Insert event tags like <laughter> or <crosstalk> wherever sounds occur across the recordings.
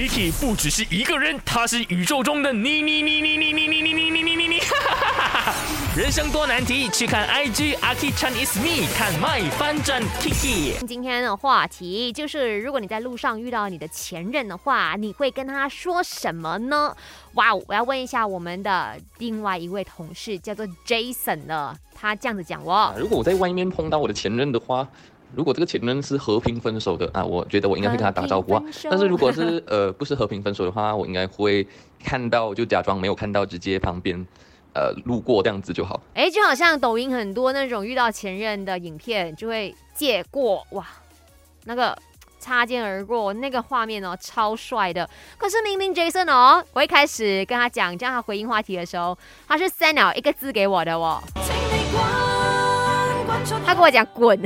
Kiki 不只是一个人，他是宇宙中的你你你你你你你你你你你你你。人生多难题，去看 IG Aki Chan is me，看 My 翻转 Kiki。今天的话题就是，如果你在路上遇到你的前任的话，你会跟他说什么呢？哇，我要问一下我们的另外一位同事，叫做 Jason 的，他这样子讲哦。如果我在外面碰到我的前任的话。如果这个前任是和平分手的啊，我觉得我应该会跟他打招呼啊。但是如果是 <laughs> 呃不是和平分手的话，我应该会看到就假装没有看到，直接旁边呃路过这样子就好。哎，就好像抖音很多那种遇到前任的影片，就会借过哇，那个擦肩而过那个画面哦，超帅的。可是明明 Jason 哦，我一开始跟他讲叫他回应话题的时候，他是 send 了一个字给我的哦。他跟我讲滚，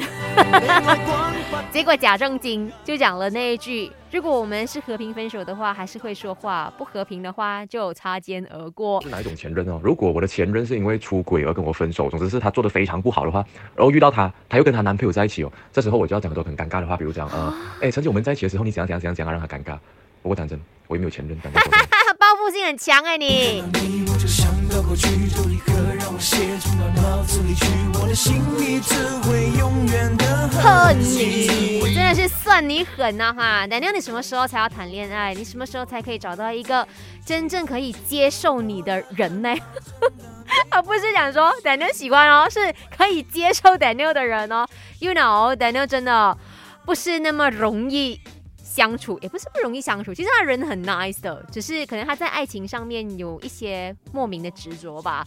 <laughs> 结果假正经就讲了那一句：如果我们是和平分手的话，还是会说话；不和平的话，就擦肩而过。是哪一种前任哦？如果我的前任是因为出轨而跟我分手，总之是他做的非常不好的话，然后遇到他，他又跟他男朋友在一起哦，这时候我就要讲很多很尴尬的话，比如讲呃，哎，曾经我们在一起的时候，你怎样怎样怎样怎样让他尴尬。不过讲真，我也没有前任，感觉。<laughs> 报复性很强哎你。恨你，真的是算你狠呐哈！奶妞，你什么时候才要谈恋爱？你什么时候才可以找到一个真正可以接受你的人呢？而 <laughs> 不是讲说奶妞喜欢哦，是可以接受奶妞的人哦。You know，奶妞真的不是那么容易。相处也不是不容易相处，其实他人很 nice 的，只是可能他在爱情上面有一些莫名的执着吧。